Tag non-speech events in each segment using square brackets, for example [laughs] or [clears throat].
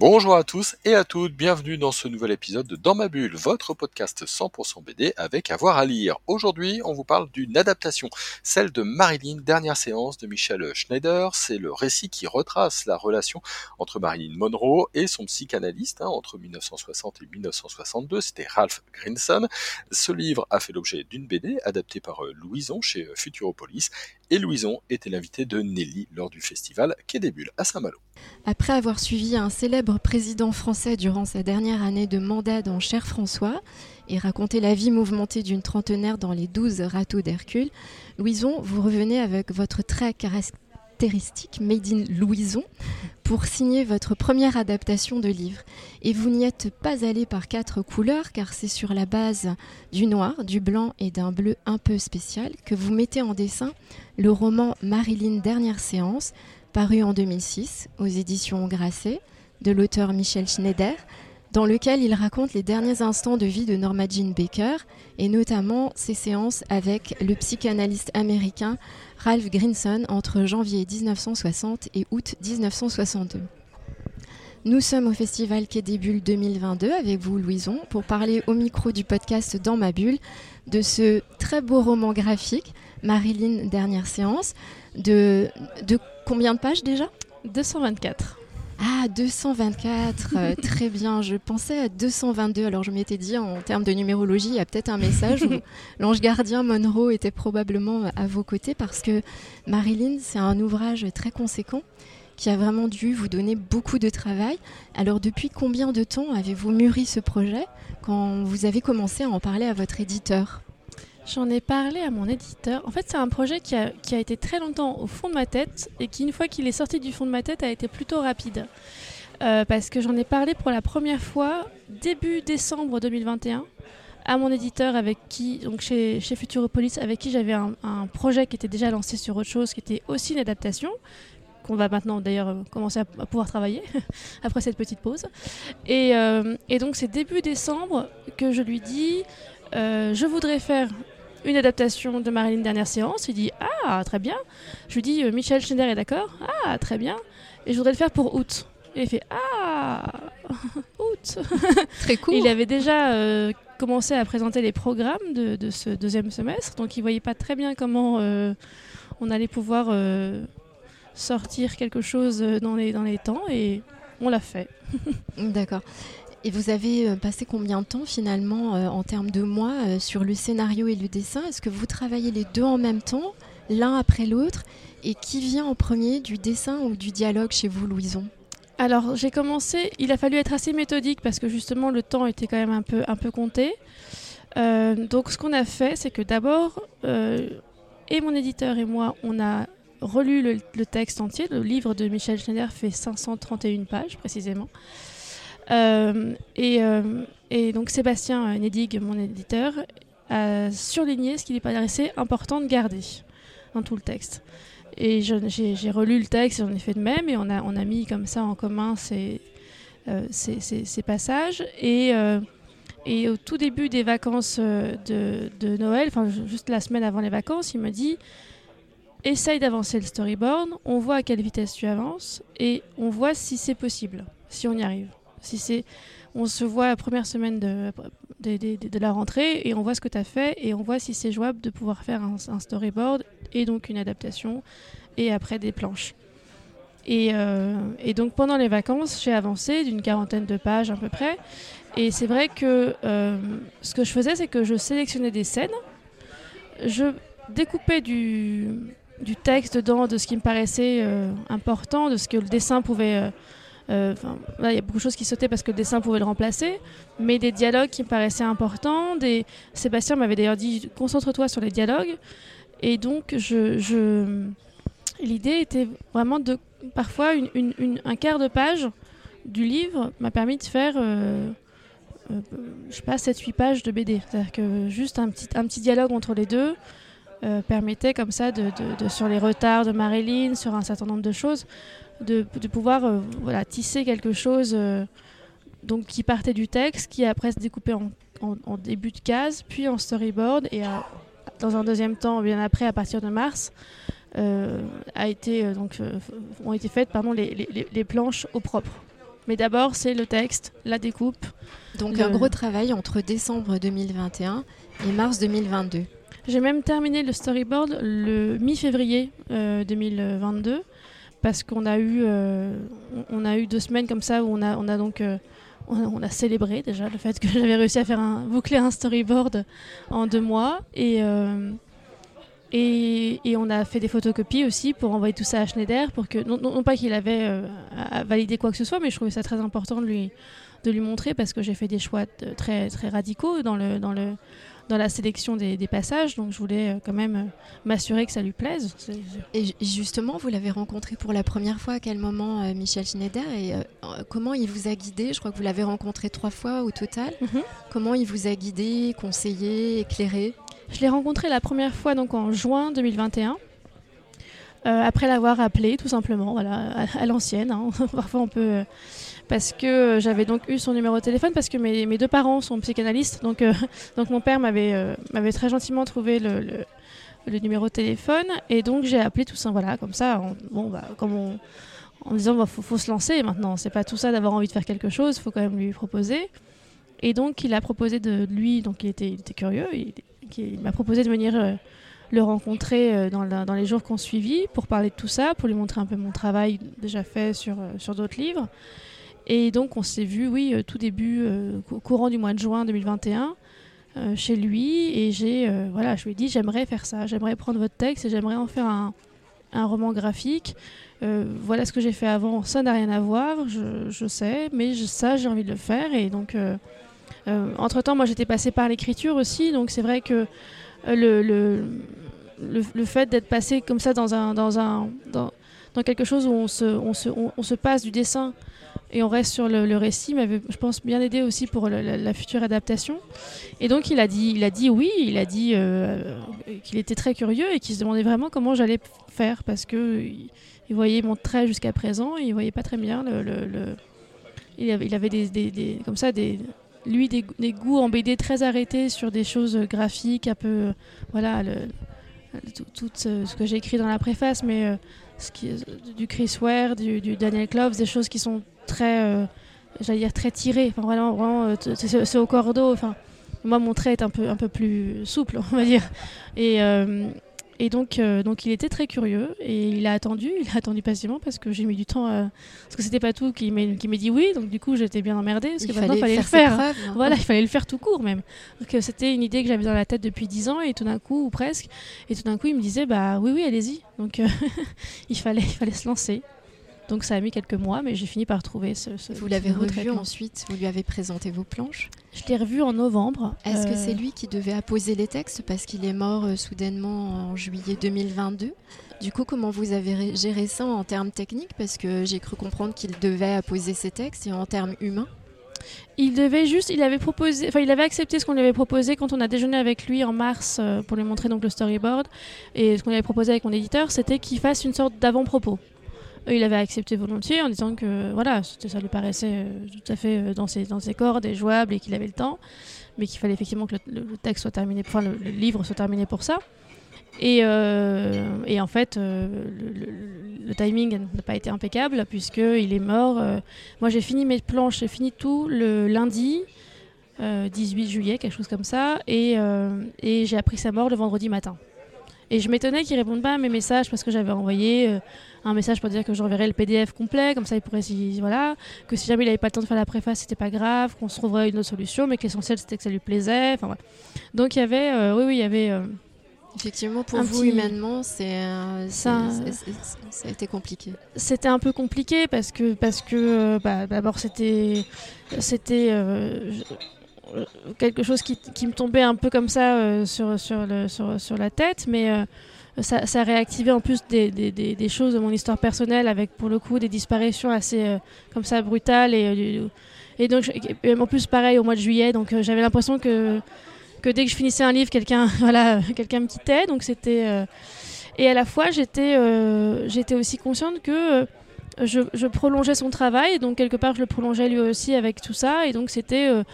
Bonjour à tous et à toutes, bienvenue dans ce nouvel épisode de Dans ma bulle, votre podcast 100% BD avec avoir à, lire. Aujourd'hui, on vous parle d'une adaptation, celle de Marilyn, dernière séance de Michel Schneider. C'est le récit qui retrace la relation entre Marilyn Monroe et son psychanalyste hein, entre 1960 et 1962, c'était Ralph Grinson. Ce livre a fait l'objet d'une BD adaptée par euh, Louison chez euh, Futuropolis et Louison était l'invité de Nelly lors du festival Quai des Bulles à Saint-Malo. Après avoir suivi un célèbre président français durant sa dernière année de mandat dans Cher François et raconté la vie mouvementée d'une trentenaire dans les douze râteaux d'Hercule, Louison, vous revenez avec votre très caractéristique Made in Louison pour signer votre première adaptation de livre. Et vous n'y êtes pas allé par quatre couleurs car c'est sur la base du noir, du blanc et d'un bleu un peu spécial que vous mettez en dessin le roman Marilyn Dernière Séance paru en 2006 aux éditions Grasset de l'auteur Michel Schneider, dans lequel il raconte les derniers instants de vie de Norma Jean Baker et notamment ses séances avec le psychanalyste américain Ralph Grinson entre janvier 1960 et août 1962. Nous sommes au Festival Quai des Bulles 2022 avec vous, Louison, pour parler au micro du podcast Dans ma bulle de ce très beau roman graphique, Marilyn Dernière séance, de, de combien de pages déjà? 224. Ah, 224, euh, [laughs] très bien. Je pensais à 222. Alors je m'étais dit, en termes de numérologie, il y a peut-être un message où [laughs] l'ange gardien Monroe était probablement à vos côtés parce que Marilyn, c'est un ouvrage très conséquent qui a vraiment dû vous donner beaucoup de travail. Alors depuis combien de temps avez-vous mûri ce projet quand vous avez commencé à en parler à votre éditeur? J'en ai parlé à mon éditeur. En fait, c'est un projet qui a, été très longtemps au fond de ma tête et qui, une fois qu'il est sorti du fond de ma tête, a été plutôt rapide. Euh, parce que j'en ai parlé pour la première fois début décembre 2021 à mon éditeur avec qui, donc chez, chez Futuropolis, avec qui j'avais un, projet qui était déjà lancé sur autre chose, qui était aussi une adaptation, qu'on va maintenant d'ailleurs euh, commencer à, pouvoir travailler [laughs] après cette petite pause. Euh, et donc c'est début décembre que je lui dis, je voudrais faire une adaptation de Marilyn Dernière Séance. Il dit Ah, très bien. Je lui dis euh, Michel Schneider est d'accord Ah, très bien. Et je voudrais le faire pour août. Et il fait Ah, [laughs] août. Très cool. il avait déjà euh, commencé à présenter les programmes de, ce deuxième semestre, donc il voyait pas très bien comment euh, on allait pouvoir sortir quelque chose dans les, dans les temps. Et on l'a fait. [laughs] D'accord. Et vous avez euh, passé combien de temps finalement euh, en termes de mois euh, sur le scénario et le dessin? Est-ce que vous travaillez les deux en même temps, l'un après l'autre? Et qui vient en premier, du dessin ou du dialogue chez vous, Louison? Alors j'ai commencé, il a fallu être assez méthodique parce que justement le temps était quand même un peu, un peu compté. donc ce qu'on a fait, c'est que d'abord, et mon éditeur et moi, on a relu le, le, texte entier. Le livre de Michel Schneider fait 531 pages précisément. Euh, euh, et, donc Sébastien Nedig, mon éditeur, a surligné ce qu'il est paraissait important de garder dans tout le texte. Et j'ai relu le texte, j'en ai fait de même, et on a, mis comme ça en commun ces, euh, passages. Et, au tout début des vacances de, de Noël, enfin juste la semaine avant les vacances, il me dit essaye d'avancer le storyboard, on voit à quelle vitesse tu avances, et on voit si c'est possible, si on y arrive. Si c'est, on se voit la première semaine de, la rentrée et on voit ce que tu as fait et on voit si c'est jouable de pouvoir faire un, storyboard et donc une adaptation et après des planches. Et, euh, et donc pendant les vacances, j'ai avancé d'une quarantaine de pages à peu près. Et c'est vrai que euh, ce que je faisais, c'est que je sélectionnais des scènes, je découpais du, du texte dedans, de ce qui me paraissait euh, important, de ce que le dessin pouvait euh, il y a beaucoup de choses qui sautaient parce que le dessin pouvait le remplacer, mais des dialogues qui me paraissaient importants. Sébastien m'avait d'ailleurs dit concentre-toi sur les dialogues. Et donc, je, l'idée était vraiment de. Parfois, un quart de page du livre m'a permis de faire. Euh, euh, sais pas, 7-8 pages de BD. C'est-à-dire que juste un petit, dialogue entre les deux permettait comme ça, de, sur les retards de Marilyn, sur un certain nombre de choses, de, de pouvoir euh, voilà, tisser quelque chose euh, donc, qui partait du texte, qui après se découpait en, en- en début de case, puis en storyboard, et à- dans un deuxième temps, bien après, à partir de mars, euh, a été, donc, ont été faites pardon, les, les- les- les planches au propre. Mais d'abord, c'est le texte, la découpe. Donc Le- un gros travail entre décembre 2021 et mars 2022. J'ai même terminé le storyboard le mi-février euh, 2022 parce qu'on a eu euh, on a eu deux semaines comme ça où on a on a donc euh, on a, célébré déjà le fait que [laughs] j'avais réussi à faire un boucler un storyboard en deux mois et euh, et, et on a fait des photocopies aussi pour envoyer tout ça à Schneider pour que non, pas qu'il avait valider quoi que ce soit mais je trouvais ça très important de lui de lui montrer parce que j'ai fait des choix très très radicaux dans le dans le dans la sélection des, des passages, donc je voulais euh, quand même euh, m'assurer que ça lui plaise. Et ju- justement, vous l'avez rencontré pour la première fois à quel moment, euh, Michel Schneider Et euh, comment il vous a guidé? Je crois que vous l'avez rencontré trois fois au total. Mhm. Comment il vous a guidé, conseillé, éclairé? Je l'ai rencontré la première fois donc en juin 2021. euh, après l'avoir appelé, tout simplement, voilà, à, à l'ancienne. hein. [laughs] Parfois, on peut. Parce que euh, j'avais donc eu son numéro de téléphone, parce que mes, deux parents sont psychanalystes. Donc, euh, [laughs] mon père m'avait euh, m'avait très gentiment trouvé le, numéro de téléphone. Et donc, j'ai appelé tout ça, voilà, comme ça, en, bon, bah, disant, il faut, se lancer maintenant. C'est pas tout ça d'avoir envie de faire quelque chose, il faut quand même lui proposer. Et donc, il a proposé de lui, donc il était, curieux, il, m'a proposé de venir le rencontrer dans, les jours qu'on suivit pour parler de tout ça, pour lui montrer un peu mon travail déjà fait sur d'autres livres. Et donc on s'est vu, oui, euh, tout début, euh, au courant du mois de juin 2021, euh, chez lui. Et j'ai, euh, voilà, je lui ai dit, j'aimerais faire ça, j'aimerais prendre votre texte et j'aimerais en faire un, un roman graphique. Euh, voilà ce que j'ai fait avant, ça n'a rien à voir, je, je sais, mais ça, j'ai envie de le faire. Et donc, euh, euh, entre-temps, moi, j'étais passée par l'écriture aussi, donc c'est vrai que euh, le, le, le, fait d'être passé comme ça dans, un, dans, un, dans, dans quelque chose où on se, on, se, on se passe du dessin et on reste sur le, le récit m'avait, je pense, bien aidé aussi pour la, future adaptation. Et donc il a dit, il a dit oui, il a dit euh, qu'il était très curieux et qu'il se demandait vraiment comment j'allais faire parce que il, voyait mon trait jusqu'à présent, et il voyait pas très bien le, il avait, des, comme ça lui des, goûts en BD très arrêtés sur des choses graphiques un peu voilà tout, ce, que j'ai écrit dans la préface mais euh, du Chris Ware du, du Daniel Kloves des choses qui sont très euh, j'allais dire très tirées enfin vraiment, vraiment euh, c'est au cordeau enfin moi mon trait est un peu un peu plus souple [laughs] on va dire et euh, et donc, euh, donc il était très curieux et il a attendu, il a attendu patiemment parce que j'ai mis du temps, à- parce que c'était pas tout qui m'ait qui dit oui, donc du coup j'étais bien emmerdée parce que Il maintenant fallait, fallait le faire, preuves. hein. Voilà, il fallait le faire tout court même. Donc c'était une idée que j'avais dans la tête depuis 10 ans et tout d'un coup, ou presque, et tout d'un coup il me disait bah oui oui allez-y. Donc euh, [laughs] il fallait il fallait se lancer. Donc ça a mis quelques mois, mais j'ai fini par trouver ce. ce Vous l'avez revu ensuite, vous lui avez présenté vos planches. Je l'ai revu en novembre. Est-ce que Euh, c'est lui qui devait apposer les textes parce qu'il est mort euh, soudainement en juillet 2022 Du coup, comment vous avez ré- géré ça en termes techniques? Parce que j'ai cru comprendre qu'il devait apposer ses textes et en termes humains. Il devait juste, il avait proposé, enfin il avait accepté ce qu'on lui avait proposé quand on a déjeuné avec lui en mars euh, pour lui montrer donc le storyboard et ce qu'on lui avait proposé avec mon éditeur, c'était qu'il fasse une sorte d'avant-propos. Il avait accepté volontiers en disant que voilà, ça lui paraissait euh, tout à fait euh, dans ses, dans ses cordes et jouable et qu'il avait le temps, mais qu'il fallait effectivement que le, texte soit terminé, enfin le, livre soit terminé pour ça. Et, euh, et en fait, le, timing n'a pas été impeccable puisqu'il est mort. moi, j'ai fini mes planches, j'ai fini tout le lundi, euh, 18 juillet, quelque chose comme ça, et, et j'ai appris sa mort le vendredi matin. Et je m'étonnais qu'il réponde pas à mes messages parce que j'avais envoyé euh, un message pour dire que j'enverrais le PDF complet, comme ça il pourrait s'y voilà, que si jamais il avait pas le temps de faire la préface, c'était pas grave, qu'on se trouverait une autre solution, mais que l'essentiel c'était que ça lui plaisait. Enfin voilà. Donc il y avait, euh, oui oui, il y avait. euh, Effectivement, pour vous, petit- humainement, c'est, Ça- ça a été compliqué. c'était un peu compliqué parce que parce que bah, d'abord c'était c'était je- quelque chose qui, qui me tombait un peu comme ça euh, sur sur le sur, sur la tête mais euh, ça, ça réactivait en plus des, des, des, des choses de mon histoire personnelle avec pour le coup des disparitions assez euh, comme ça brutales et et donc en plus pareil au mois de juillet donc j'avais l'impression que que dès que je finissais un livre quelqu'un [laughs] voilà quelqu'un me quittait donc c'était et à la fois, j'étais j'étais aussi consciente que je, prolongeais son travail, donc quelque part je le prolongeais lui aussi avec tout ça, et donc c'était euh,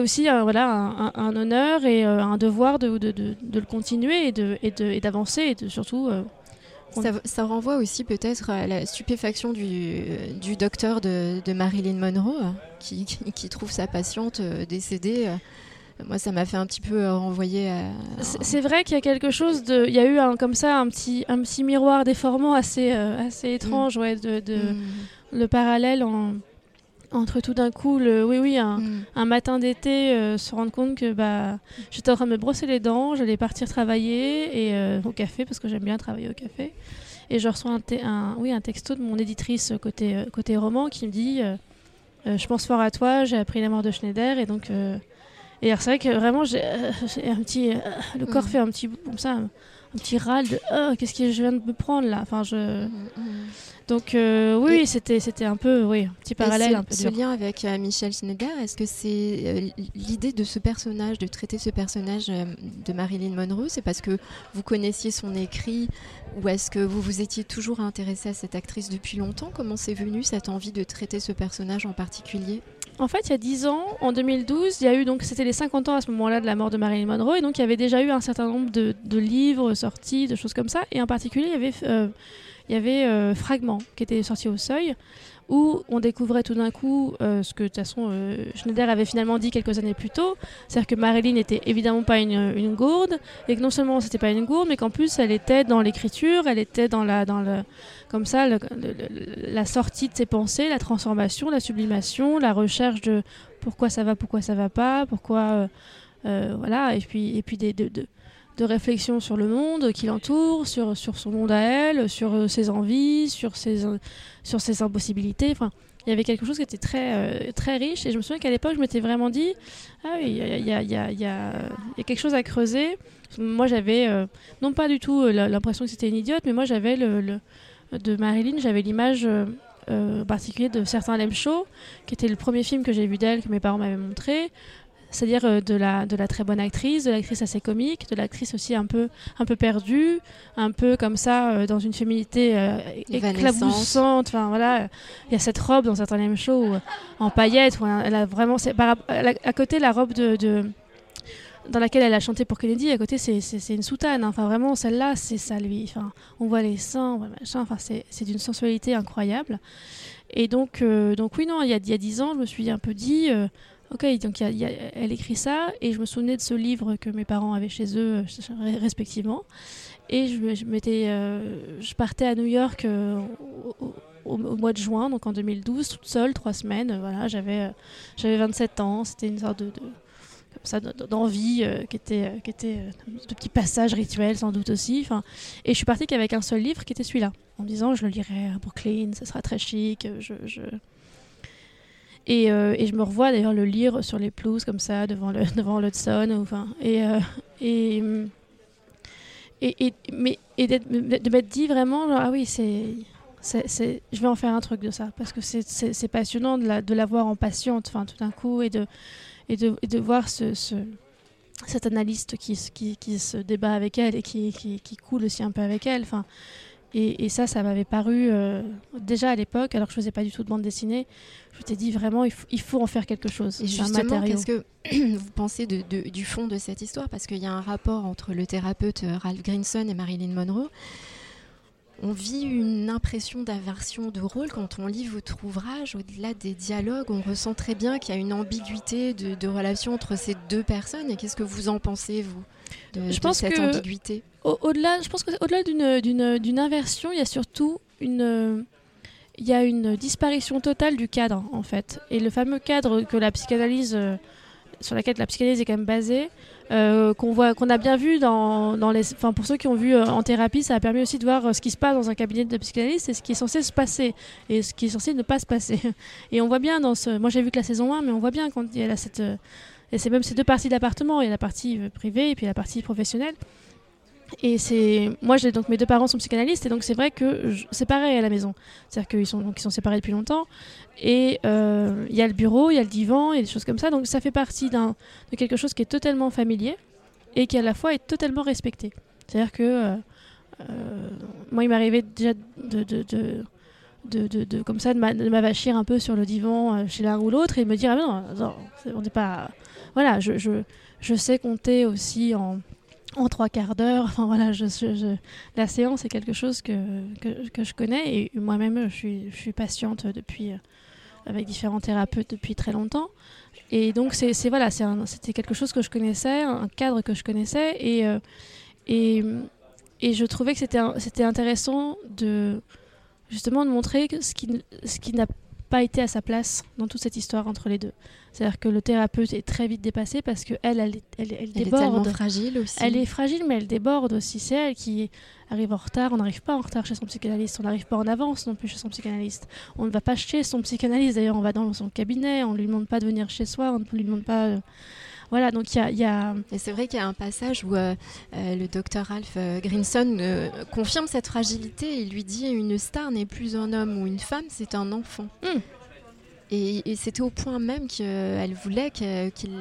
aussi un, honneur et euh, un devoir de, le continuer et d'avancer et, surtout euh, Ça, renvoie aussi peut-être à la stupéfaction du, docteur de, Marilyn Monroe, euh, qui, qui- trouve sa patiente décédée. Moi, ça m'a fait un petit peu euh, renvoyer à. C'est vrai qu'il y a quelque chose de. Il y a eu un, comme ça un petit, un petit miroir déformant assez, euh, assez étrange, ouais, de, de- Mm, le parallèle en- entre tout d'un coup, le, oui, oui, un, mm. un matin d'été, euh, se rendre compte que bah, j'étais en train de me brosser les dents, j'allais partir travailler et, euh, au café, parce que j'aime bien travailler au café. Et je reçois un, oui, un texto de mon éditrice côté, côté roman qui me dit euh, Je pense fort à toi, j'ai appris la mort de Schneider. Et donc. Et alors, c'est vrai que vraiment, j'ai euh, un petit. euh, le corps Mhm. fait un petit. Comme ça, un, petit râle de Oh, qu'est-ce que je viens de me prendre là? Enfin, je. Mm, mm. Donc, euh, oui, c'était c'était un peu. Oui, un petit Et parallèle ce, un peu ce dur. lien avec Michel Schneider, est-ce que c'est l'idée de ce personnage, de traiter ce personnage de Marilyn Monroe, c'est parce que vous connaissiez son écrit ou est-ce que vous vous étiez toujours intéressé à cette actrice depuis longtemps? Comment c'est venu cette envie de traiter ce personnage en particulier? En fait, il y a 10 ans, en 2012, il y a eu donc c'était les 50 ans à ce moment-là de la mort de Marilyn Monroe, et donc il y avait déjà eu un certain nombre de, livres sortis, de choses comme ça, et en particulier il y avait, euh, euh, Fragments qui était sorti au Seuil, où on découvrait tout d'un coup euh, ce que de toute façon euh, Schneider avait finalement dit quelques années plus tôt, c'est-à-dire que Marilyn n'était évidemment pas une, une gourde, et que non seulement c'était pas une gourde, mais qu'en plus elle était dans l'écriture, elle était dans la, dans le, comme ça, la sortie de ses pensées, la transformation, la sublimation, la recherche de pourquoi ça va, pourquoi ça va pas, pourquoi euh, euh, voilà, et puis et puis des, de, de, de réflexions sur le monde qui l'entoure, sur sur son monde à elle, sur euh, ses envies, sur ses sur ses impossibilités. Enfin, il y avait quelque chose qui était très euh, très riche, et je me souviens qu'à l'époque, je m'étais vraiment dit ah oui, il y a, y, a, y, a, y a quelque chose à creuser. Moi, j'avais euh, non pas du tout l'impression que c'était une idiote, mais moi j'avais le, le- de Marilyn, j'avais l'image euh, en particulier de certains Lem Show, qui était le premier film que j'ai vu d'elle, que mes parents m'avaient montré. C'est-à-dire euh, de, la, de la très bonne actrice, de l'actrice assez comique, de l'actrice aussi un peu, un peu perdue, un peu comme ça, euh, dans une féminité euh, éclaboussante. Enfin voilà, il y a cette robe dans certains Show où, en paillettes, où elle a vraiment. c'est- par rap- elle a- à côté, la robe de, de- dans laquelle elle a chanté pour Kennedy, à côté, c'est- une soutane. hein. Enfin, vraiment, celle-là, c'est ça, lui. Enfin, on voit les seins, on voit machin. Enfin, c'est c'est d'une sensualité incroyable. Et donc, euh, donc oui, non, il y a, il y a 10 ans, je me suis un peu dit, ok, donc elle écrit ça, et je me souvenais de ce livre que mes parents avaient chez eux, euh, respectivement. Et euh, je partais à New York euh, au, mois de juin, donc en 2012, toute seule, trois semaines. Voilà, j'avais, euh, j'avais 27 ans, c'était une sorte de, ça, de- d'envie qui était, euh, qui était euh, de petits passages sans doute aussi. Et je suis partie qu'avec un seul livre qui était celui-là, en me disant je le lirai à Brooklyn, ça sera très chic. je... Et, euh, et je me revois d'ailleurs le lire sur les pelouses comme ça devant le [laughs] devant l'Hudson. Enfin, et, euh, et, et, et, et d'être- de m'être dit vraiment ah oui c'est c'est, je vais en faire un truc de ça parce que c'est, passionnant de la, de la voir en patiente enfin tout d'un coup et de et de, et de voir ce, ce- cet analyste qui, qui, qui se débat avec elle et qui, qui, qui coule aussi un peu avec elle. Enfin, et, et ça, ça m'avait paru euh, déjà à l'époque, alors que je faisais pas du tout de bande dessinée. Je t'ai dit vraiment, il faut, il faut en faire quelque chose. Et justement, qu'est-ce que [clears throat] vous pensez de- de- du fond de cette histoire? Parce qu'il y a un rapport entre le thérapeute euh, Ralph Grinson et Marilyn Monroe. On vit une impression d'aversion de rôle quand on lit votre ouvrage. Au-delà des dialogues, on ressent très bien qu'il y a une ambiguïté de, de relation entre ces deux personnes. Et qu'est-ce que vous en pensez, vous, de, Je de pense cette que- ambiguïté? Au- Au-delà, je pense que au-delà d'une, inversion, il y a surtout une, il y a une disparition totale du cadre en fait. Et le fameux cadre que la psychanalyse, euh, sur laquelle la psychanalyse est quand même basée, euh, qu'on voit, qu'on a bien vu dans, dans les, enfin pour ceux qui ont vu euh, en thérapie, ça a permis aussi de voir euh, ce qui se passe dans un cabinet de psychanalyse et ce qui est censé se passer et ce qui est censé ne pas se passer. [laughs] Et on voit bien dans ce, moi j'ai vu que la saison 1, mais on voit bien quand il y a cette euh, et c'est même ces deux parties d'appartement. Il y a la partie privée et puis la partie professionnelle. Et c'est moi j'ai donc mes deux parents sont psychanalystes et donc c'est vrai que c'est pareil à la maison. C'est-à-dire qu'ils sont donc ils sont séparés depuis longtemps et euh, il y a le bureau, il y a le divan, il y a des choses comme ça. Donc ça fait partie d'un de quelque chose qui est totalement familier et qui à la fois est totalement respecté. C'est-à-dire que euh, euh, moi il m'arrivait déjà de, de, de, de, comme ça de m'a- de m'avachir un peu sur le divan chez l'un ou l'autre et de me dire ah non, non, on n'est pas voilà je, je, je sais compter aussi en en trois quarts d'heure. Enfin voilà la séance est quelque chose que, que, je connais et moi-même je suis, patiente depuis euh, avec différents thérapeutes depuis très longtemps. Et donc c'est voilà c'était quelque chose que je connaissais un cadre que je connaissais euh, et, et je trouvais que c'était intéressant de justement de montrer ce qui, ce qui n'a pas été à sa place dans toute cette histoire entre les deux. C'est-à-dire que le thérapeute est très vite dépassé parce que elle, elle, elle, elle Elle est tellement déborde. fragile aussi. Elle est fragile, mais elle déborde aussi. C'est elle qui arrive en retard. On n'arrive pas en retard chez son psychanalyste. On n'arrive pas en avance non plus chez son psychanalyste. On ne va pas chez son psychanalyste. D'ailleurs, on va dans son cabinet. On ne lui demande pas de venir chez soi. On ne lui demande pas. Voilà, donc il y a, il y a- Et c'est vrai qu'il y a un passage où euh, euh, le docteur Ralph euh, Grinson euh, confirme cette fragilité. Il lui dit une star n'est plus un homme ou une femme, c'est un enfant. Mm. Et, et c'était au point même qu'elle voulait qu'il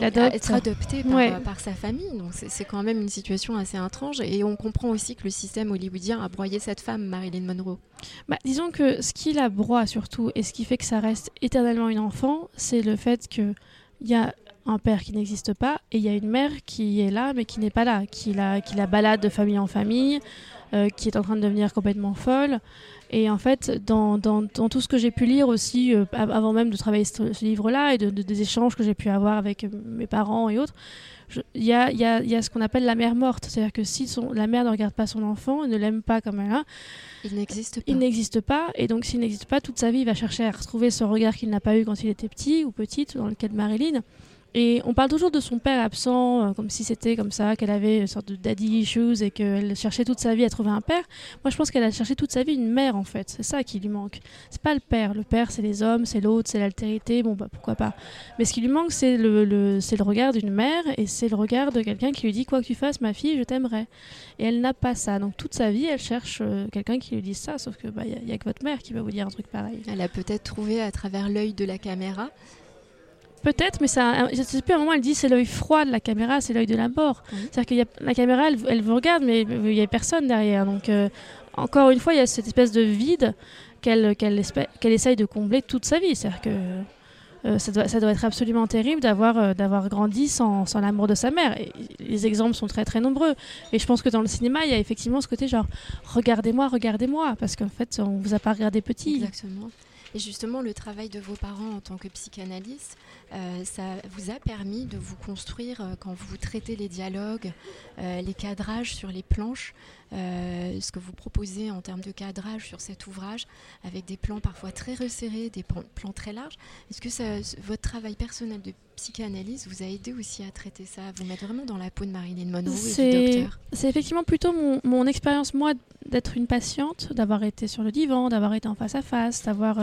l'adopte. être adopté par, Ouais. par sa famille. Donc c'est c'est quand même une situation assez étrange. Et on comprend aussi que le système hollywoodien a broyé cette femme, Marilyn Monroe. Bah, disons que ce qui la broie surtout et ce qui fait que ça reste éternellement une enfant, c'est le fait qu'il y a un père qui n'existe pas et il y a une mère qui est là mais qui n'est pas là, qui la, qui la balade de famille en famille, euh, qui est en train de devenir complètement folle. Et en fait, dans, dans- dans tout ce que j'ai pu lire aussi, euh, av- avant même de travailler ce, ce livre-là et de, de- des échanges que j'ai pu avoir avec euh, mes parents et autres, il y a, y a- y a ce qu'on appelle la mère morte. C'est-à-dire que si son- la mère ne regarde pas son enfant, ne l'aime pas comme elle a, Il n'existe pas. il n'existe pas, et donc s'il n'existe pas, toute sa vie, il va chercher à retrouver ce regard qu'il n'a pas eu quand il était petit ou petite, dans le cas de Marilyn. Et on parle toujours de son père absent, euh, comme si c'était comme ça, qu'elle avait une sorte de daddy issues et qu'elle cherchait toute sa vie à trouver un père. Moi, je pense qu'elle a cherché toute sa vie une mère, en fait. C'est ça qui lui manque. C'est pas le père. Le père, c'est les hommes, c'est l'autre, c'est l'altérité. Bon, bah pourquoi pas. Mais ce qui lui manque, c'est le, regard d'une mère et c'est le regard de quelqu'un qui lui dit Quoi que tu fasses, ma fille, je t'aimerai. Et elle n'a pas ça. Donc toute sa vie, elle cherche euh, quelqu'un qui lui dise ça, sauf que bah, n'y a, que votre mère qui va vous dire un truc pareil. Elle a peut-être trouvé à travers l'œil de la caméra. Peut-être, mais ça, je sais plus, à un moment, elle dit c'est l'œil froid de la caméra, c'est l'œil de la mort. C'est-à-dire que y a, la caméra, elle, elle vous regarde, mais il n'y a personne derrière. Donc, euh, encore une fois, il y a cette espèce de vide qu'elle qu'elle espè- qu'elle essaye de combler toute sa vie. C'est-à-dire que euh, ça, doit, ça doit être absolument terrible d'avoir euh, d'avoir grandi sans, sans l'amour de sa mère. Et les exemples sont très très nombreux. Et je pense que dans le cinéma, il y a effectivement ce côté genre regardez-moi, regardez-moi, parce qu'en fait, on vous a pas regardé petit. Exactement. Et justement, le travail de vos parents en tant que psychanalyste, euh, ça vous a permis de vous construire euh, quand vous traitez les dialogues, euh, les cadrages sur les planches, ce que vous proposez en termes de cadrage sur cet ouvrage, avec des plans parfois très resserrés, des plans, très larges. Est-ce que ça, votre travail personnel de psychanalyste vous a aidé aussi à traiter ça, à vous mettre vraiment dans la peau de Marilyn Monroe et du docteur c'est effectivement plutôt mon, mon expérience, moi, d'être une patiente, d'avoir été sur le divan, d'avoir été en face à face, d'avoir.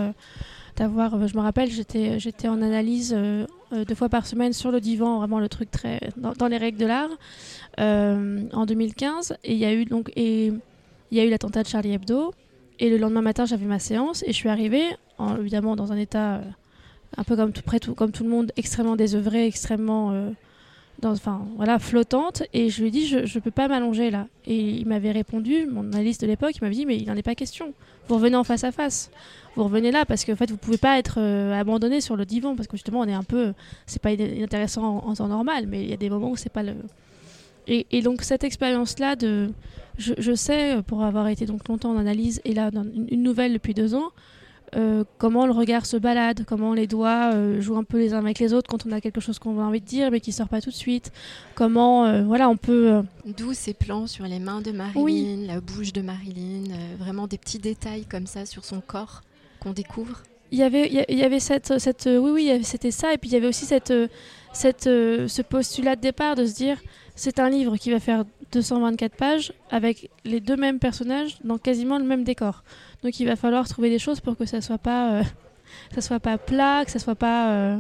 D'avoir euh, je me rappelle, j'étais en analyse euh, euh, deux fois par semaine sur le divan, vraiment le truc très. dans, les règles de l'art, en 2015. Et il y a eu l'attentat de Charlie Hebdo. Et le lendemain matin, j'avais ma séance et je suis arrivée, en- évidemment, dans un état un peu comme tout, comme tout le monde, extrêmement désœuvré, extrêmement. Dans, enfin, voilà, flottante. Et je lui ai dit, je ne peux pas m'allonger là. Et il m'avait répondu, mon analyste de l'époque, il m'avait dit, mais il n'en est pas question. Vous revenez en face à face. Vous revenez là parce que en fait, vous pouvez pas être euh, abandonné sur le divan parce que justement, on est un peu. C'est pas inintéressant en, temps normal, mais il y a des moments où c'est pas le. Et, et donc, cette expérience-là de. Je, sais, pour avoir été donc longtemps en analyse et là, dans une nouvelle depuis deux ans, euh, comment le regard se balade, comment les doigts euh, jouent un peu les uns avec les autres quand on a quelque chose qu'on a envie de dire mais qui sort pas tout de suite. Comment, euh, voilà, on peut. D'où ces plans sur les mains de Marilyn, Oui. la bouche de Marilyn, vraiment des petits détails comme ça sur son corps qu'on découvre. Il y avait, il y avait cette, cette, oui, oui, c'était ça. Et puis il y avait aussi cette, cette, ce postulat de départ de se dire, c'est un livre qui va faire 224 pages avec les deux mêmes personnages dans quasiment le même décor. Donc il va falloir trouver des choses pour que ça soit pas, euh, [laughs] soit pas plat, que ça soit pas, euh,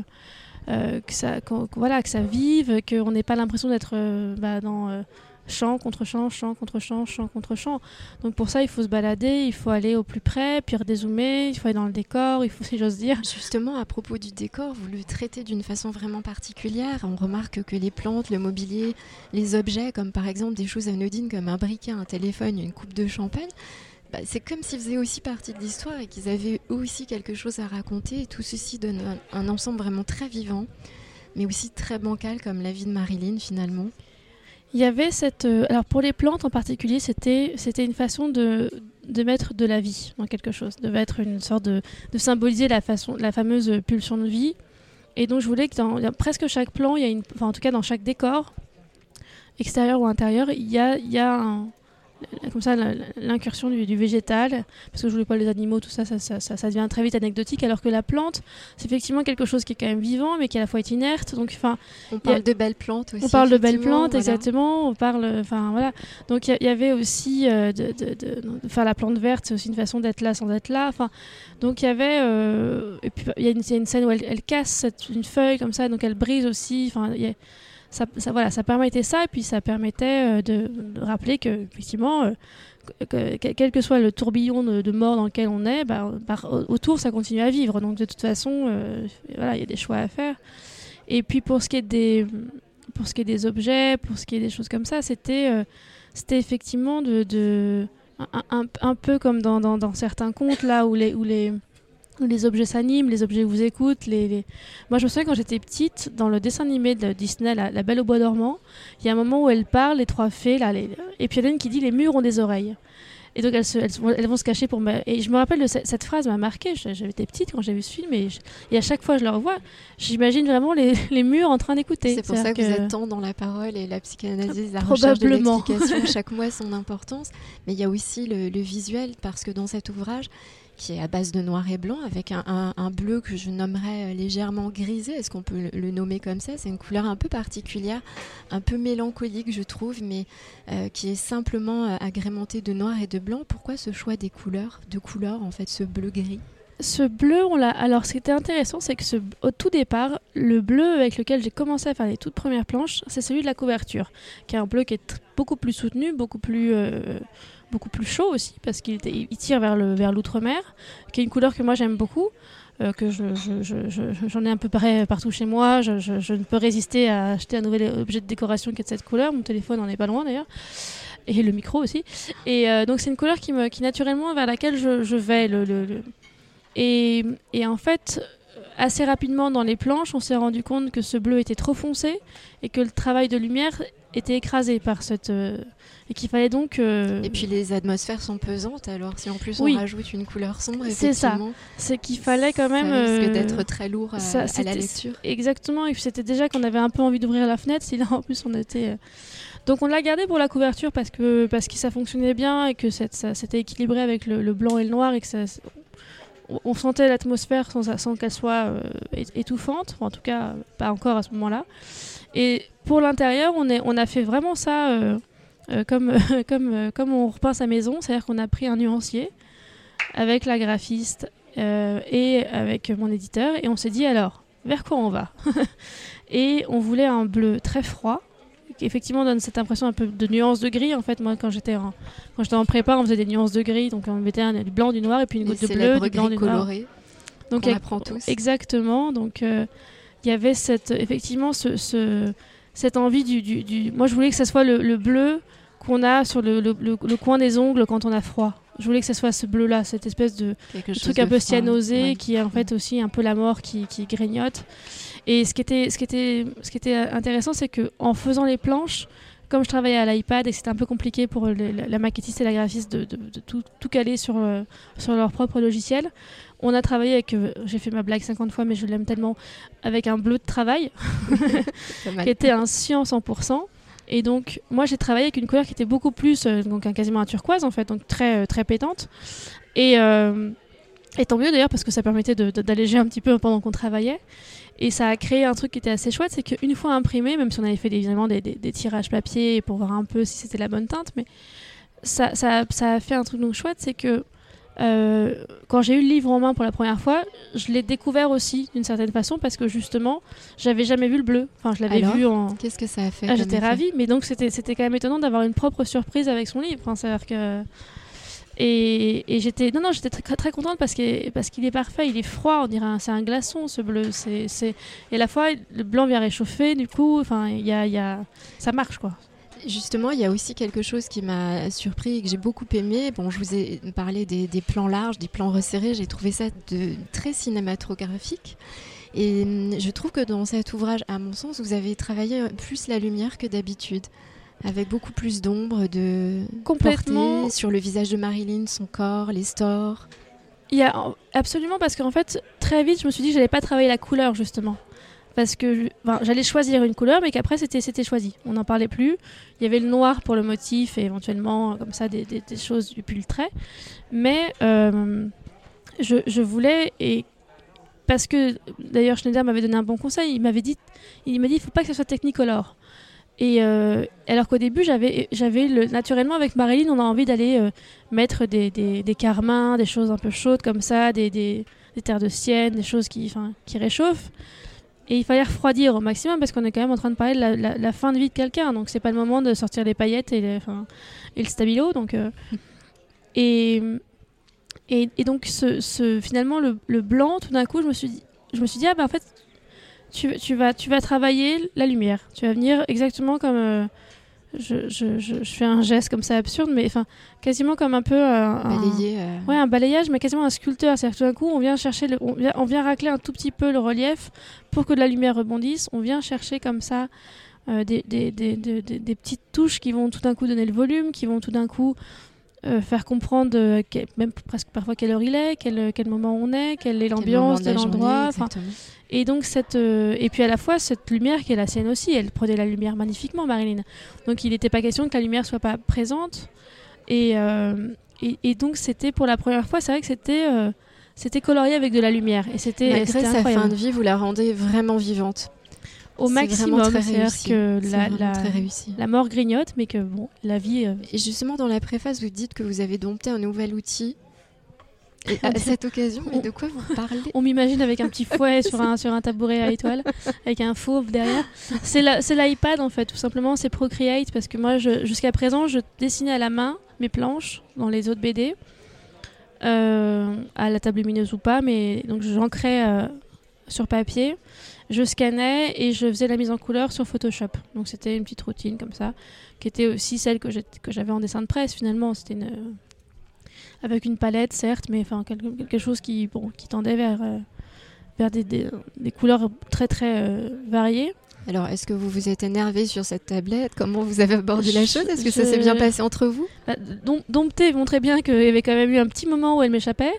euh, que ça, voilà, que ça vive, qu'on n'ait pas l'impression d'être bah, dans champ contre champ, champ contre champ, champ contre champ. Donc pour ça, il faut se balader, il faut aller au plus près, puis redézoomer, il faut aller dans le décor, il faut, si j'ose dire. Justement, à propos du décor, vous le traitez d'une façon vraiment particulière. On remarque que les plantes, le mobilier, les objets, comme par exemple des choses anodines comme un briquet, un téléphone, une coupe de champagne, bah, c'est comme s'ils faisaient aussi partie de l'histoire et qu'ils avaient aussi quelque chose à raconter. Et tout ceci donne un, ensemble vraiment très vivant, mais aussi très bancal, comme la vie de Marilyn finalement. Il y avait cette. euh, alors pour les plantes en particulier, c'était une façon de, mettre de la vie dans quelque chose, de mettre une sorte de, de symboliser la façon, la fameuse pulsion de vie. Et donc je voulais que dans, dans presque chaque plan, il y a une, enfin en tout cas dans chaque décor, extérieur ou intérieur, il y a, il y a un- comme ça l'incursion du, du végétal, parce que je voulais pas les animaux, tout ça ça, ça, ça, ça devient très vite anecdotique, alors que la plante, c'est effectivement quelque chose qui est quand même vivant, mais qui à la fois est inerte. Donc enfin On y a- parle de belles plantes aussi. on parle de belles plantes, voilà. exactement. On parle, enfin voilà. Donc il y y, avait aussi euh, de, de- de- de faire la plante verte, c'est aussi une façon d'être là sans être là. Enfin, donc il y avait, euh, et puis il y, a une- il y a une scène où elle, elle casse une feuille comme ça, donc elle brise aussi. Enfin, il y a- ça, voilà, ça permettait ça, et puis ça permettait euh, de, rappeler que effectivement. euh, que- que- quel que soit le tourbillon de, mort dans lequel on est, bah, autour ça continue à vivre. Donc de toute façon, euh, voilà, il y a des choix à faire. Et puis pour ce qui est des, pour ce qui est des objets, pour ce qui est des choses comme ça, c'était c'était effectivement de, de un, peu comme dans, certains contes là où les les objets s'animent, les objets vous écoutent. Les, les- Moi, je me souviens quand j'étais petite, dans le dessin animé de Disney, La, La Belle au Bois dormant, il y a un moment où elle parle, les trois fées, là, les- et puis il y en a une qui dit Les murs ont des oreilles. Et donc elles, se- elles, vont- elles vont se cacher pour me... Et je me rappelle de cette, cette phrase m'a marqué. J'avais été petite quand j'ai vu ce film et, je- et à chaque fois je le revois, j'imagine vraiment les, [laughs] les murs en train d'écouter. C'est pour ça que, vous êtes tant dans la parole et la psychanalyse, la recherche de l'explication. [laughs] Chaque mot a son importance. Mais il y a aussi le, le visuel, parce que dans cet ouvrage, qui est à base de noir et blanc, avec un, bleu que je nommerais euh, légèrement grisé, est-ce qu'on peut le, nommer comme ça? C'est une couleur un peu particulière, un peu mélancolique, je trouve, mais euh, qui est simplement euh, agrémentée de noir et de blanc. Pourquoi ce choix des couleurs, de couleurs, en fait, ce bleu-gris Ce bleu, on l'a. Alors, ce qui était intéressant, c'est que au tout départ, le bleu avec lequel j'ai commencé à faire les toutes premières planches, c'est celui de la couverture, qui est un bleu qui est beaucoup plus soutenu, beaucoup plus, beaucoup plus chaud aussi, parce qu'il tire vers l'outre-mer, qui est une couleur que moi j'aime beaucoup. euh, que je, je- je- je- j'en ai un peu partout chez moi. Je, ne peux résister à acheter un nouvel objet de décoration qui est de cette couleur. Mon téléphone en est pas loin d'ailleurs. Et le micro aussi. Et euh, donc c'est une couleur qui, me, qui naturellement vers laquelle je, vais. Et en fait, assez rapidement dans les planches, on s'est rendu compte que ce bleu était trop foncé et que le travail de lumière était écrasé par cette... euh, et qu'il fallait donc... euh, Et puis les atmosphères sont pesantes, alors si en plus Oui. on rajoute une couleur sombre, C'est ça. c'est qu'il fallait quand même... ça risque euh, d'être très lourd à, ça, à la lecture. Exactement, et puis c'était déjà qu'on avait un peu envie d'ouvrir la fenêtre, si là en plus on était... Donc on l'a gardé pour la couverture parce que, parce que ça fonctionnait bien et que ça c'était équilibré avec le, le blanc et le noir et que ça... on- sentait l'atmosphère sans, sans qu'elle soit euh, étouffante, Enfin, en tout cas pas encore à ce moment-là. Et pour l'intérieur, on, est, on a fait vraiment ça euh, euh, [laughs] comme, euh, comme on repeint sa maison, c'est-à-dire qu'on a pris un nuancier avec la graphiste et avec mon éditeur et on s'est dit alors, vers quoi on va? [laughs] Et on voulait un bleu très froid qui effectivement donne cette impression un peu de nuance de gris en fait moi quand j'étais en, quand j'étais en prépa on faisait des nuances de gris donc on mettait un, du blanc du noir et puis une Les goutte de bleu du blanc du noir donc a- apprend tous. Exactement. Donc il y avait cette, effectivement ce, ce- cette envie du, du- du- Moi, je voulais que ça soit le, le bleu qu'on a sur le, le- coin des ongles quand on a froid. Je voulais que ça soit ce bleu-là, cette espèce de truc un de peu cyanosé ouais. qui est en fait aussi un peu la mort qui, qui grignote. Et ce qui était, ce qui était, ce qui était intéressant, c'est que en faisant les planches, comme je travaillais à l'iPad et que c'était un peu compliqué pour la, la maquettiste et la graphiste de, de- de tout, tout caler sur, euh, sur leur propre logiciel, on a travaillé avec, euh, j'ai fait ma blague 50 fois, mais je l'aime tellement, avec un bleu de travail [laughs] qui était un cyan 100%. Et donc, moi, j'ai travaillé avec une couleur qui était beaucoup plus, euh, donc un, quasiment un turquoise en fait, donc très, euh, très pétante. Et, euh, et tant mieux d'ailleurs, parce que ça permettait d'alléger un petit peu pendant qu'on travaillait. Et ça a créé un truc qui était assez chouette, c'est qu'une fois imprimé, même si on avait fait des- évidemment des, des- des tirages papier pour voir un peu si c'était la bonne teinte, mais ça, ça, ça a fait un truc donc chouette, c'est que euh, quand j'ai eu le livre en main pour la première fois, je l'ai découvert aussi d'une certaine façon parce que justement, j'avais jamais vu le bleu. Enfin, je l'avais vu en. Qu'est-ce que ça a fait Ah, J'étais ravie, mais donc c'était c'était quand même étonnant d'avoir une propre surprise avec son livre. Enfin, c'est-à-dire que et, et j'étais non non j'étais très, très contente parce qu'il parce qu'il est parfait, il est froid, on dirait c'est un glaçon ce bleu. C'est et à la fois le blanc vient réchauffer du coup. Enfin il y a, il y a ça marche quoi. Justement, il y a aussi quelque chose qui m'a surpris et que j'ai beaucoup aimé. Bon, je vous ai parlé des, des plans larges, des plans resserrés. J'ai trouvé ça de, très cinématographique. Et hum, je trouve que dans cet ouvrage, à mon sens, vous avez travaillé plus la lumière que d'habitude. Avec beaucoup plus d'ombre, de Complètement. sur le visage de Marilyn, son corps, les stores. Il y a absolument parce qu'en fait très vite je me suis dit que j'allais pas travailler la couleur justement parce que j'allais choisir une couleur mais qu'après c'était choisi. On n'en parlait plus. Il y avait le noir pour le motif et éventuellement comme ça des, choses du le trait. Mais euh, je, voulais et parce que d'ailleurs Schneider m'avait donné un bon conseil. Il m'avait dit il m'a dit faut pas que ça soit technicolor et euh, alors qu'au début, j'avais, j'avais le, naturellement avec Marilyn, on a envie d'aller euh, mettre des, des, des, carmins, des choses un peu chaudes comme ça, des, des, des terres de sienne, des choses qui, qui réchauffent. Et il fallait refroidir au maximum parce qu'on est quand même en train de parler de la, la, la fin de vie de quelqu'un. Donc c'est pas le moment de sortir les paillettes et, les, et le stabilo. Donc, euh, [laughs] et, et, et, donc ce, ce, finalement, le, le, blanc, tout d'un coup, je me suis dit, je me suis dit ah ben en fait, tu, tu, vas, tu vas travailler la lumière. Tu vas venir exactement comme. Euh, je, je, je, je, fais un geste comme ça absurde, mais enfin, quasiment comme un peu. Euh, un, euh... ouais, un balayage, mais quasiment un sculpteur. C'est-à-dire que tout d'un coup, on vient, chercher le, on, vient, on vient racler un tout petit peu le relief pour que de la lumière rebondisse. On vient chercher comme ça. Euh, des, des, des, des, des petites touches qui vont tout d'un coup donner le volume, qui vont tout d'un coup euh, faire comprendre euh, même presque parfois quelle heure il est, quel, quel moment on est, quelle est l'ambiance de l'endroit. Et donc cette euh, et puis à la fois cette lumière qui est la sienne aussi, elle prenait la lumière magnifiquement, Marilyn. Donc il n'était pas question que la lumière soit pas présente. Et, euh, et, et, donc c'était pour la première fois, c'est vrai que c'était euh, c'était colorié avec de la lumière. Et c'était malgré sa fin de vie, vous la rendez vraiment vivante au maximum. C'est-à-dire que la, la, la, mort grignote, mais que bon, la vie. Euh... Et justement, dans la préface, vous dites que vous avez dompté un nouvel outil. Et à [laughs] cette occasion, mais de quoi vous parlez? On m'imagine avec un petit fouet [laughs] sur un, sur un tabouret à étoiles, avec un fauve derrière. C'est l'iPad en fait, tout simplement, c'est Procreate, parce que moi, jusqu'à présent, je dessinais à la main mes planches dans les autres BD, euh, à la table lumineuse ou pas, mais donc j'ancrais euh, sur papier je scannais et je faisais la mise en couleur sur Photoshop. Donc c'était une petite routine comme ça, qui était aussi celle que j'avais en dessin de presse finalement. C'était une... avec une palette certes, mais enfin quelque, quelque, chose qui, bon, qui tendait vers, euh, vers des, des, des, couleurs très très euh, variées. Alors, est-ce que vous vous êtes énervé sur cette tablette? Comment vous avez abordé la chose? Est-ce que je... ça s'est bien passé entre vous? Bah, Dompté montrait bien qu'il y avait quand même eu un petit moment où elle m'échappait.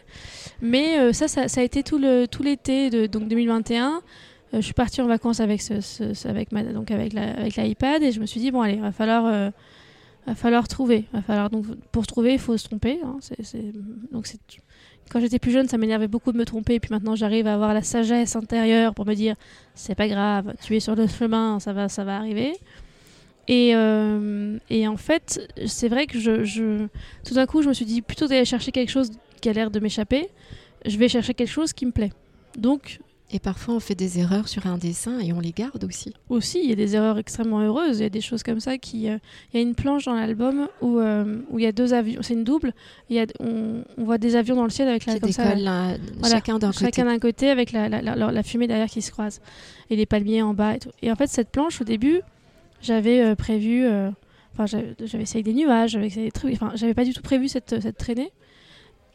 Mais euh, ça, ça, ça, a été tout l'été tout de donc 2021. Euh, je suis partie en vacances avec, ma, donc avec, l'iPad et je me suis dit, bon, allez, va falloir, euh, va falloir trouver. Va falloir, donc, pour trouver, il faut se tromper. Hein, donc quand j'étais plus jeune, ça m'énervait beaucoup de me tromper. Et puis maintenant, j'arrive à avoir la sagesse intérieure pour me dire, c'est pas grave, tu es sur le chemin, ça va, ça va arriver. Et, euh, et en fait, c'est vrai que je, tout d'un coup, je me suis dit, plutôt d'aller chercher quelque chose qui a l'air de m'échapper, je vais chercher quelque chose qui me plaît. Donc, et parfois, on fait des erreurs sur un dessin et on les garde aussi. Aussi, il y a des erreurs extrêmement heureuses. Il y a des choses comme ça qui. Euh... Il y a une planche dans l'album où, euh, où il y a deux avions. C'est une double. Il y a, on, on, voit des avions dans le ciel avec la. Qui comme ça, la, voilà, chacun d'un côté. Chacun d'un côté avec la, la, fumée derrière qui se croise. Et les palmiers en bas et tout. Et en fait, cette planche, au début, j'avais euh, prévu. Enfin, j'avais essayé des nuages, j'avais essayé des trucs. Enfin, j'avais pas du tout prévu cette, cette traînée.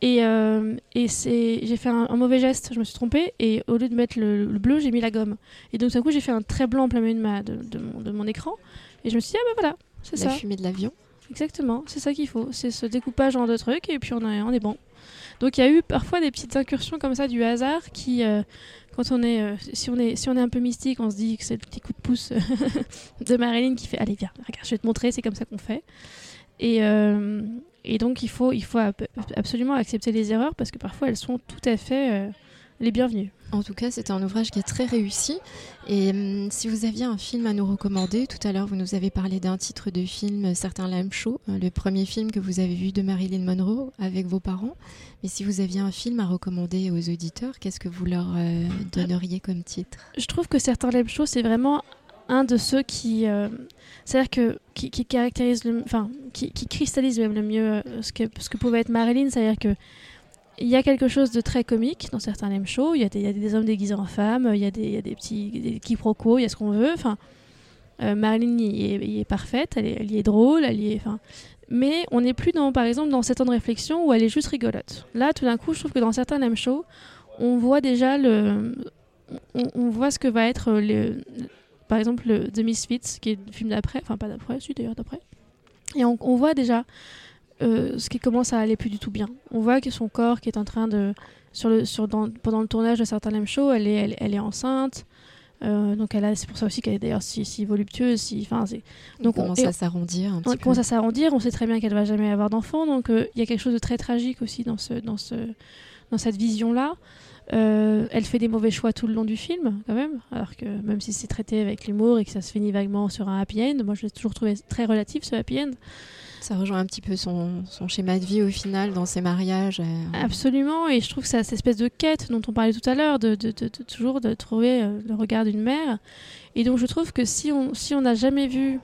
Et, euh, et j'ai fait un, un, mauvais geste, je me suis trompée, et au lieu de mettre le, le bleu, j'ai mis la gomme. Et donc, d'un coup, j'ai fait un très blanc en plein milieu de, ma, de, de, mon, de, mon, écran, et je me suis dit, ah ben voilà, c'est ça. La fumée de l'avion. Exactement, c'est ça qu'il faut. C'est ce découpage en deux trucs, et puis on est, on est bon. Donc, il y a eu parfois des petites incursions comme ça du hasard qui. Euh, quand on est, euh, si on est, si on est un peu mystique, on se dit que c'est le petit coup de pouce [laughs] de Marilyn qui fait, allez viens, regarde, je vais te montrer, c'est comme ça qu'on fait. Et, euh, et donc, il faut, il faut absolument accepter les erreurs parce que parfois, elles sont tout à fait euh, les bienvenues. En tout cas, c'est un ouvrage qui est très réussi. Et hum, si vous aviez un film à nous recommander, tout à l'heure, vous nous avez parlé d'un titre de film, Certains l'aiment chaud, le premier film que vous avez vu de Marilyn Monroe avec vos parents. Mais si vous aviez un film à recommander aux auditeurs, qu'est-ce que vous leur euh, donneriez comme titre? Je trouve que Certains l'aiment chaud, c'est vraiment un de ceux qui, euh, c'est-à-dire que qui, caractérise, le, enfin, qui, cristallise même le mieux euh, ce que ce que pouvait être Marilyn, c'est-à-dire que il y a quelque chose de très comique dans certains lame shows. Il y, a des, il y a des hommes déguisés en femmes, il y a des, il y a des petits des quiproquos, il y a ce qu'on veut. Enfin, Euh, Marilyn y est, parfaite, elle, y est drôle, elle y est. Mais on n'est plus dans, par exemple, dans cet temps de réflexion où elle est juste rigolote. Là, tout d'un coup, je trouve que dans certains lame shows, on voit déjà le, on, voit ce que va être le, par exemple le The Misfits, qui est le film d'après, enfin pas d'après, si d'ailleurs d'après. Et on, voit déjà euh, ce qui commence à aller plus du tout bien. On voit que son corps qui est en train de sur le sur pendant le tournage de certains lame shows, elle est elle est enceinte. Euh, donc elle c'est pour ça aussi qu'elle est d'ailleurs si, si, voluptueuse. Si, donc on commence à s'arrondir. On commence à s'arrondir. On sait très bien qu'elle va jamais avoir d'enfant. Donc euh, il y a quelque chose de très tragique aussi dans ce, dans ce, dans cette vision là. Euh, elle fait des mauvais choix tout le long du film, quand même. Alors que même si c'est traité avec l'humour et que ça se finit vaguement sur un happy end, moi je l'ai toujours trouvé très relatif ce happy end. Ça rejoint un petit peu son, son, schéma de vie au final dans ses mariages. Euh, Absolument, et je trouve que c'est cette espèce de quête dont on parlait tout à l'heure, de, de, de, toujours de trouver euh, le regard d'une mère. Et donc je trouve que si on si on n'a jamais vu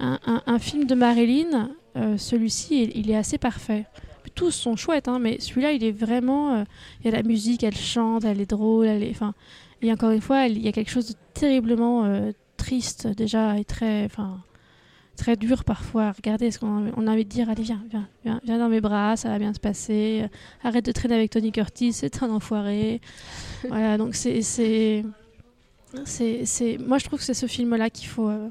un, un, film de Marilyn, euh, celui-ci il, est assez parfait. Tous sont chouettes, hein, mais celui-là il est vraiment. Il y a la musique, elle chante, elle est drôle, elle est. Enfin, et encore une fois, il y a quelque chose de terriblement triste déjà et très. Enfin, très dur parfois. Regardez, ce qu'on a, on a envie de dire Allez, viens, viens, viens, dans mes bras, ça va bien se passer. Arrête de traîner avec Tony Curtis, c'est un enfoiré. voilà, donc c'est. Moi, je trouve que c'est ce film-là qu'il faut. Euh,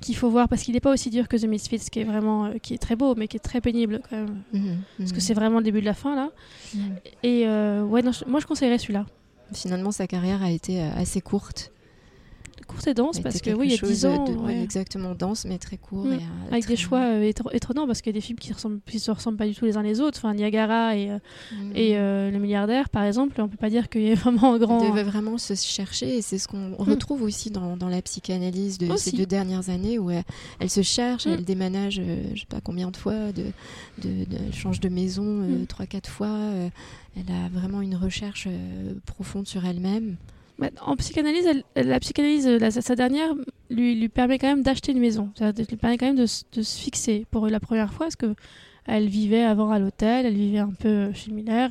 qu'il faut voir parce qu'il n'est pas aussi dur que The Misfits qui est vraiment euh, qui est très beau mais qui est très pénible quand même. Mhm, parce que c'est vraiment le début de la fin là. Mhm. et euh, ouais moi je conseillerais celui-là. Finalement sa carrière a été assez courte courte et dense parce que oui, il y a 10 ans. Exactement, dense mais très court. Mm. Et, euh, Avec des choix euh, étonnants parce qu'il y a des films qui ne se ressemblent pas du tout les uns les autres. Enfin, Niagara et, euh, mm. et Le Milliardaire, par exemple, on peut pas dire qu'il y ait [laughs] vraiment un grand. Il devait vraiment se chercher et c'est ce qu'on mm. retrouve aussi dans, dans, la psychanalyse de ces deux dernières années où elle, se cherche, elle déménage, je sais pas combien de fois, de, de, change de maison trois, quatre fois. elle a vraiment une recherche profonde sur elle-même. Bah, en psychanalyse, la psychanalyse, sa dernière, lui, permet quand même d'acheter une maison. Ça lui permet quand même de, se fixer pour la première fois, parce que elle vivait avant à l'hôtel, elle vivait un peu chez Miller.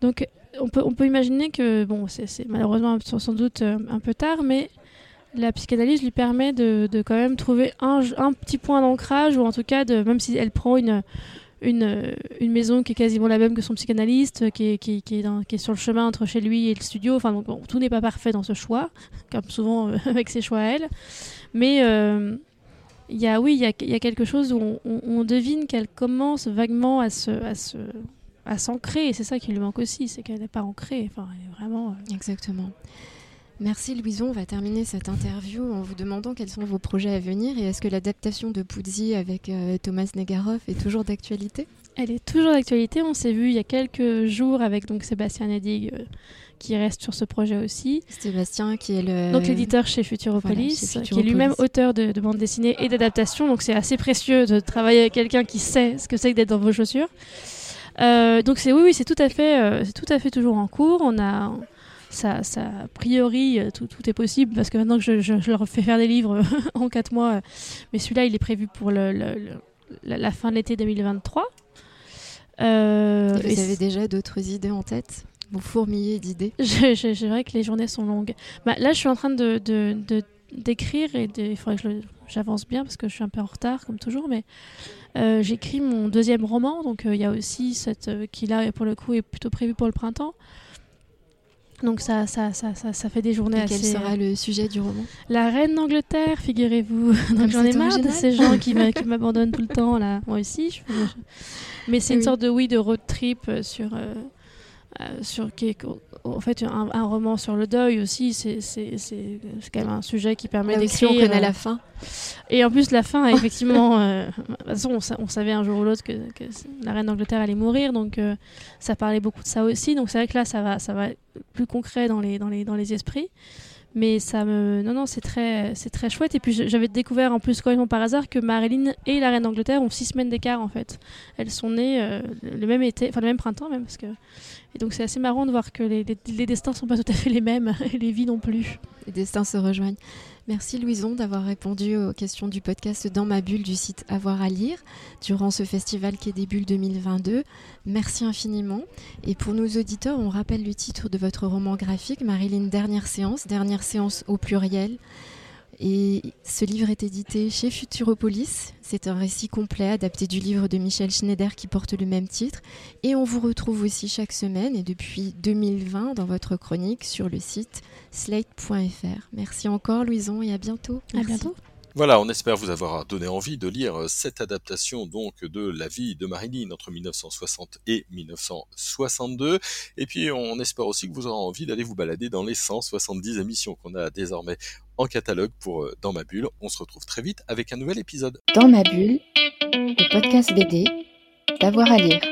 Donc on peut, on peut imaginer que, bon, c'est malheureusement sans doute euh, un peu tard, mais la psychanalyse lui permet de, de quand même trouver un, un petit point d'ancrage, ou en tout cas, de, même si elle prend une, une, une, maison qui est quasiment la même que son psychanalyste, qui est, qui, est, qui est, sur le chemin entre chez lui et le studio. Enfin, donc, tout n'est pas parfait dans ce choix, [laughs] comme souvent euh, [laughs] avec ses choix à elle. Mais euh, il y a, oui, il y y a, quelque chose où on, devine qu'elle commence vaguement à se, à se à s'ancrer c'est ça qui lui manque aussi c'est qu'elle n'est pas ancrée enfin elle est vraiment euh, exactement Merci Louison. On va terminer cette interview en vous demandant quels sont vos projets à venir et est-ce que l'adaptation de Poudzi avec euh, Thomas Negaroff est toujours d'actualité? Elle est toujours d'actualité. On s'est vu il y a quelques jours avec donc Sébastien Nedig euh, qui reste sur ce projet aussi. Sébastien qui est le donc l'éditeur chez Futuropolis, qui est lui-même auteur de, bande dessinée et d'adaptation. Donc c'est assez précieux de travailler avec quelqu'un qui sait ce que c'est que d'être dans vos chaussures. Euh, donc c'est oui, oui, c'est tout à fait, c'est tout à fait toujours en cours. On a ça, ça, a priori, euh, tout, tout, est possible parce que maintenant que je, je, leur fais faire des livres [laughs] en 4 mois, euh, mais celui-là, il est prévu pour le, la, fin de l'été 2023. Euh, vous avez déjà d'autres idées en tête? Vous fourmillez d'idées? C'est vrai que les journées sont longues. Bah, là, je suis en train de, d'écrire et il faudrait que j'avance bien parce que je suis un peu en retard comme toujours mais euh, j'écris mon deuxième roman donc il y a aussi cette qui là pour le coup est plutôt prévu pour le printemps donc ça, ça, ça, ça, fait des journées Et assez... Quel sera le sujet du roman? La reine d'Angleterre, figurez-vous. [laughs] Donc j'en ai marre de ces gens [laughs] qui m'abandonnent tout le temps, là. Moi aussi. Mais c'est une sorte de, oui, de road trip sur... Euh, euh, sur qui en fait un, roman sur le deuil aussi c'est quand même un sujet qui permet d'écrire on connaît la fin et en plus la fin effectivement [laughs] de toute façon on, savait un jour ou l'autre que, la reine d'Angleterre allait mourir donc ça parlait beaucoup de ça aussi donc c'est vrai que là ça va ça va plus concret dans les, dans les, dans les esprits. Mais ça me. Non, non, c'est très, très chouette. Et puis j'avais découvert en plus, complètement par hasard, que Marilyn et la reine d'Angleterre ont six semaines d'écart en fait. Elles sont nées euh, le même été, enfin le même printemps même. Parce que... Et donc c'est assez marrant de voir que les, destins sont pas tout à fait les mêmes, [laughs] et les vies non plus. Les destins se rejoignent. Merci Louison d'avoir répondu aux questions du podcast Dans ma bulle du site Avoir à lire durant ce festival qui est des bulles 2022. Merci infiniment. Et pour nos auditeurs, on rappelle le titre de votre roman graphique, Marilyn Dernière séance, dernière séance au pluriel. Et ce livre est édité chez Futuropolis. C'est un récit complet adapté du livre de Michel Schneider qui porte le même titre. Et on vous retrouve aussi chaque semaine et depuis 2020 dans votre chronique sur le site slate.fr. Merci encore Louison et à bientôt. À bientôt. Voilà, on espère vous avoir donné envie de lire euh, cette adaptation donc de la vie de Marilyn entre 1960 et 1962. Et puis on espère aussi que vous aurez envie d'aller vous balader dans les 170 émissions qu'on a désormais en catalogue pour euh, Dans ma bulle. On se retrouve très vite avec un nouvel épisode. Dans ma bulle, le podcast BD, d'avoir à lire.